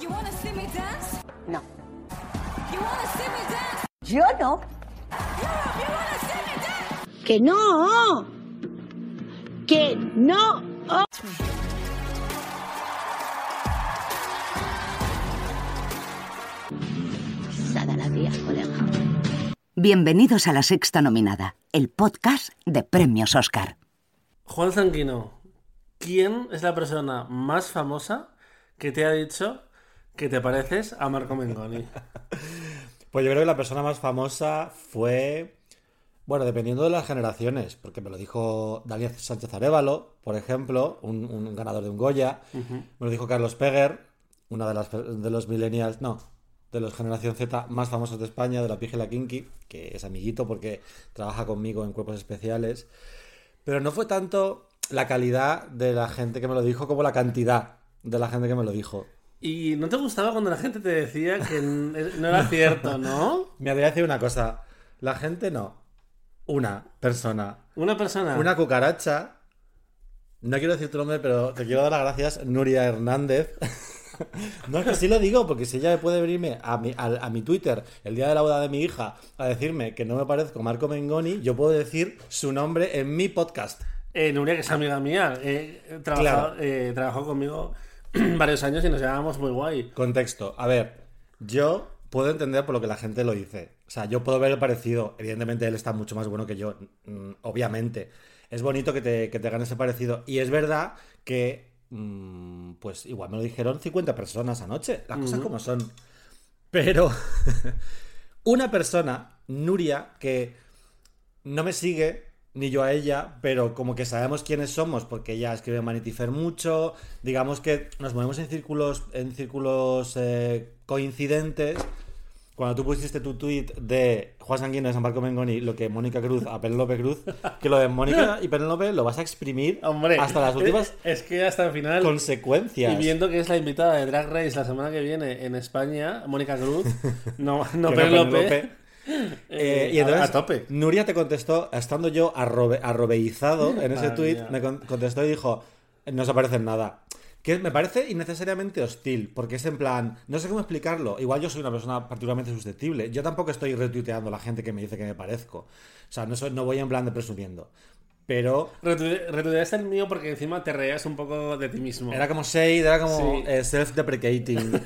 You wanna see me dance? No. You wanna see me dance? Yo no. Europe, you wanna see me dance? Que no. Que no. Sada la tía, colega. Bienvenidos a La Sexta Nominada, el podcast de Premios Oscar. Juan Zanquino, ¿quién es la persona más famosa que te ha dicho que te pareces a Marco Mengoni? Pues yo creo que la persona más famosa fue. Bueno, dependiendo de las generaciones, porque me lo dijo Daniel Sánchez Arevalo, por ejemplo, un, un ganador de un Goya. Me lo dijo Carlos Peguer, una de, las, de los millennials, no, de los generación Z más famosos de España, de la Pige y la Kinky, que es amiguito porque trabaja conmigo en cuerpos especiales. Pero no fue tanto la calidad de la gente que me lo dijo como la cantidad de la gente que me lo dijo. ¿Y no te gustaba cuando la gente te decía que n- no era cierto, no? Me voy a decir una cosa. La gente no. Una persona. Una persona... Una cucaracha. No quiero decir tu nombre, pero te quiero dar las gracias, Nuria Hernández. No es que sí lo digo, porque si ella puede venirme a mi, a, a mi Twitter el día de la boda de mi hija a decirme que no me parezco Marco Mengoni, yo puedo decir su nombre en mi podcast. Eh, Nuria, que es amiga mía, eh, Claro. eh, trabajó conmigo varios años y nos llevábamos muy guay. Contexto. A ver, yo puedo entender por lo que la gente lo dice. O sea, yo puedo ver el parecido. Evidentemente él está mucho más bueno que yo, mm, obviamente. Es bonito que te, que te gane ese parecido. Y es verdad que, mm, pues igual me lo dijeron 50 personas anoche. Las cosas como son. Pero una persona, Nuria, que no me sigue, ni yo a ella, pero como que sabemos quiénes somos, porque ella escribe en Vanity Fair mucho, digamos que nos movemos en círculos, en círculos eh, coincidentes. Cuando tú pusiste tu tweet de Juan Sanguino de San Marco Mengoni, lo que Mónica Cruz a Penélope Cruz, que lo de Mónica y Penélope lo vas a exprimir Hombre, hasta las últimas Es, que hasta el final... consecuencias. Y viendo que es la invitada de Drag Race la semana que viene en España, Mónica Cruz, no, no Penélope, Eh, eh, y entonces, a, a tope. Nuria te contestó, estando yo arrobe- arrobeizado en ese tweet, me con- contestó y dijo, no se parece en nada. Que me parece innecesariamente hostil, porque es en plan, no sé cómo explicarlo. Igual yo soy una persona particularmente susceptible. Yo tampoco estoy retuiteando a la gente que me dice que me parezco. O sea, no, soy- no voy en plan de presumiendo. Pero Retuite- Retuiteaste el mío porque encima te reías un poco de ti mismo. era como shade, era como Sí. eh, self-deprecating.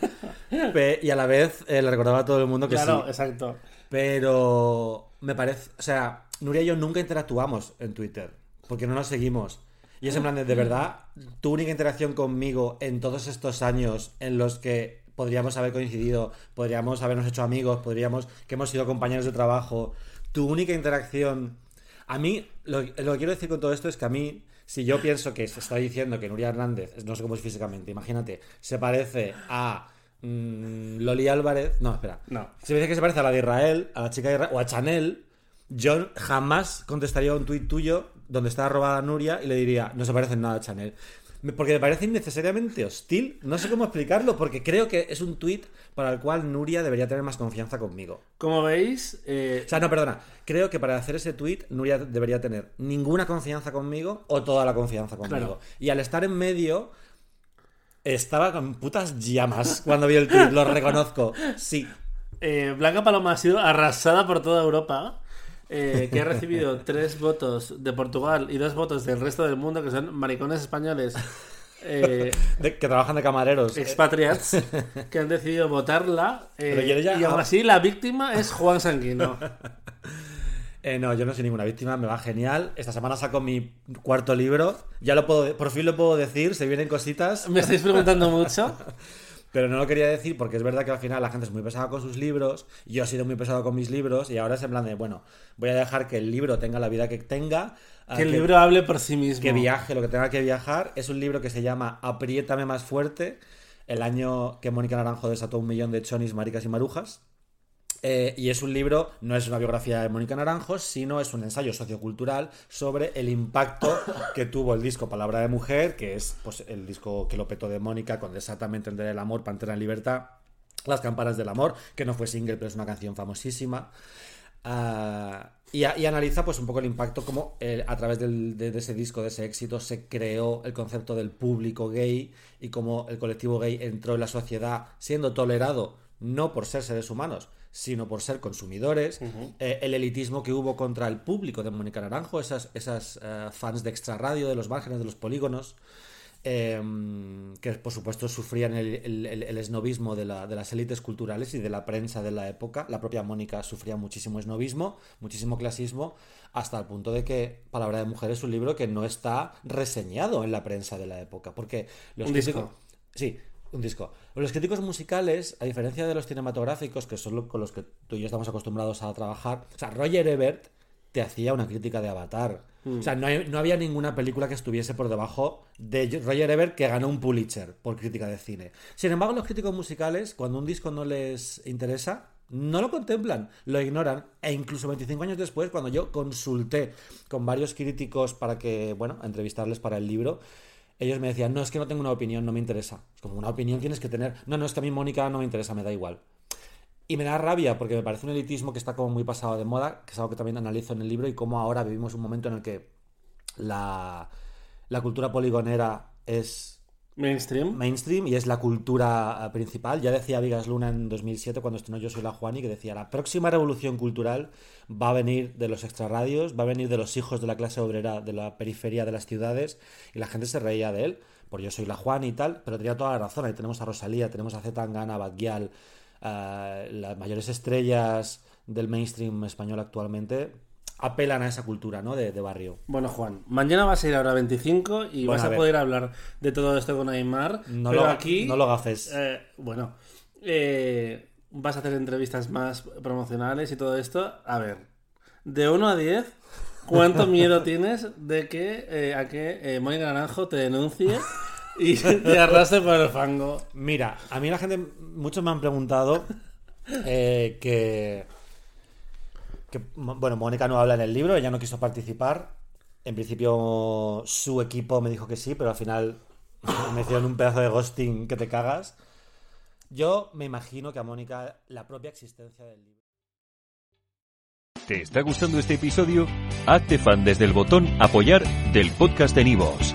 Y a la vez eh, le recordaba a todo el mundo que Claro, sí. exacto. Pero me parece, o sea, Nuria y yo nunca interactuamos en Twitter, porque no nos seguimos. Y es en plan de, de verdad, tu única interacción conmigo en todos estos años en los que podríamos haber coincidido, podríamos habernos hecho amigos, podríamos, que hemos sido compañeros de trabajo, tu única interacción... A mí, lo, lo que quiero decir con todo esto es que a mí, si yo pienso que se está diciendo que Nuria Hernández, no sé cómo es físicamente, imagínate, se parece a mm, Loli Álvarez, no, espera, No. si me dice que se parece a la de Israel, a la chica de Israel, o a Chanel, yo jamás contestaría un tuit tuyo donde está robada Nuria y le diría, no se parece en nada a Chanel. Porque me parece innecesariamente hostil. No sé cómo explicarlo, porque creo que es un tuit para el cual Nuria debería tener más confianza conmigo. Como veis, eh, O sea, no, perdona. Creo que para hacer ese tuit, Nuria debería tener ninguna confianza conmigo o toda la confianza conmigo. Claro. Y al estar en medio, estaba con putas llamas cuando vi el tuit, lo reconozco. Sí. eh, Blanca Paloma ha sido arrasada por toda Europa. eh, que ha recibido tres votos de Portugal y dos votos del resto del mundo, que son maricones españoles eh, De- que trabajan de camareros. expatriates, que han decidido votarla. eh, Pero yo ya- y aún así, la víctima es Juan Sanguino. Eh, no, yo no soy ninguna víctima, me va genial. Esta semana saco mi cuarto libro. Ya lo puedo, por fin lo puedo decir, se vienen cositas. Me estáis preguntando mucho. Pero no lo quería decir porque es verdad que al final la gente es muy pesada con sus libros. Yo he sido muy pesado con mis libros y ahora es en plan de, bueno, voy a dejar que el libro tenga la vida que tenga. Que el libro hable por sí mismo. que viaje lo que tenga que viajar. Es un libro que se llama Apriétame más fuerte. el año que Mónica Naranjo desató un millón de chonis, maricas y marujas. Eh, y es un libro, no es una biografía de Mónica Naranjo, sino es un ensayo sociocultural sobre el impacto que tuvo el disco Palabra de Mujer, que es pues, el disco que lo petó de Mónica con Desatamente Entender el Amor, Pantera en Libertad, Las Campanas del Amor, que no fue single, pero es una canción famosísima. Ah, y, a- y analiza pues un poco el impacto, como eh, a través del- de, de ese disco, de ese éxito, se creó el concepto del público gay y cómo el colectivo gay entró en la sociedad siendo tolerado no por ser seres humanos, sino por ser consumidores. Eh, el elitismo que hubo contra el público de Mónica Naranjo, esas, esas eh, fans de extra radio, de los márgenes, de los polígonos. eh, que por supuesto sufrían el, el- el- el esnovismo de, la- de las élites culturales y de la prensa de la época. La propia Mónica sufría muchísimo esnovismo, muchísimo clasismo, hasta el punto de que Palabra de Mujer es un libro que no está reseñado en la prensa de la época. Porque los Un críticos- disco. Sí, un disco. Los críticos musicales, a diferencia de los cinematográficos, que son con los que tú y yo estamos acostumbrados a trabajar, o sea, Roger Ebert te hacía una crítica de Avatar. Mm. O sea, no, hay- no había ninguna película que estuviese por debajo de Roger Ebert que ganó un Pulitzer por crítica de cine. Sin embargo, los críticos musicales, cuando un disco no les interesa, no lo contemplan, lo ignoran. E incluso 25 años después, cuando yo consulté con varios críticos para que, bueno, entrevistarles para el libro, ellos me decían, no, es que no tengo una opinión, no me interesa. Es como una opinión tienes que tener. No, no, es que a mí Mónica no me interesa, me da igual. Y me da rabia porque me parece un elitismo que está como muy pasado de moda, que es algo que también analizo en el libro y cómo ahora vivimos un momento en el que la, la cultura poligonera es Mainstream. mainstream y es la cultura eh, principal. Ya decía Vigas Luna en 2007 cuando estrenó Yo soy la Juani que decía la próxima revolución cultural va a venir de los extrarradios, va a venir de los hijos de la clase obrera de la periferia de las ciudades y la gente se reía de él por Yo soy la Juani y tal, pero tenía toda la razón. Ahí tenemos a Rosalía, tenemos a Zetangana, a Batguial, eh, las mayores estrellas del mainstream español actualmente apelan a esa cultura, ¿no? De, de barrio. Bueno, Juan, mañana vas a ir a hora 25 y Bueno, vas a poder hablar de todo esto con Aymar. No pero lo- aquí. no lo gafes. eh, bueno, eh, vas a hacer entrevistas más promocionales y todo esto. A ver, de 1 a 10, ¿cuánto miedo tienes de que eh, a que Mónica Naranjo te denuncie y te arrastre por el fango? Mira, a mí la gente, muchos me han preguntado que, bueno, Mónica no habla en el libro, ella no quiso participar. En principio su equipo me dijo que sí, pero al final me hicieron un pedazo de ghosting que te cagas. Yo me imagino que a Mónica la propia existencia del libro. ¿Te está gustando este episodio? Hazte fan desde el botón Apoyar del podcast de Nivos.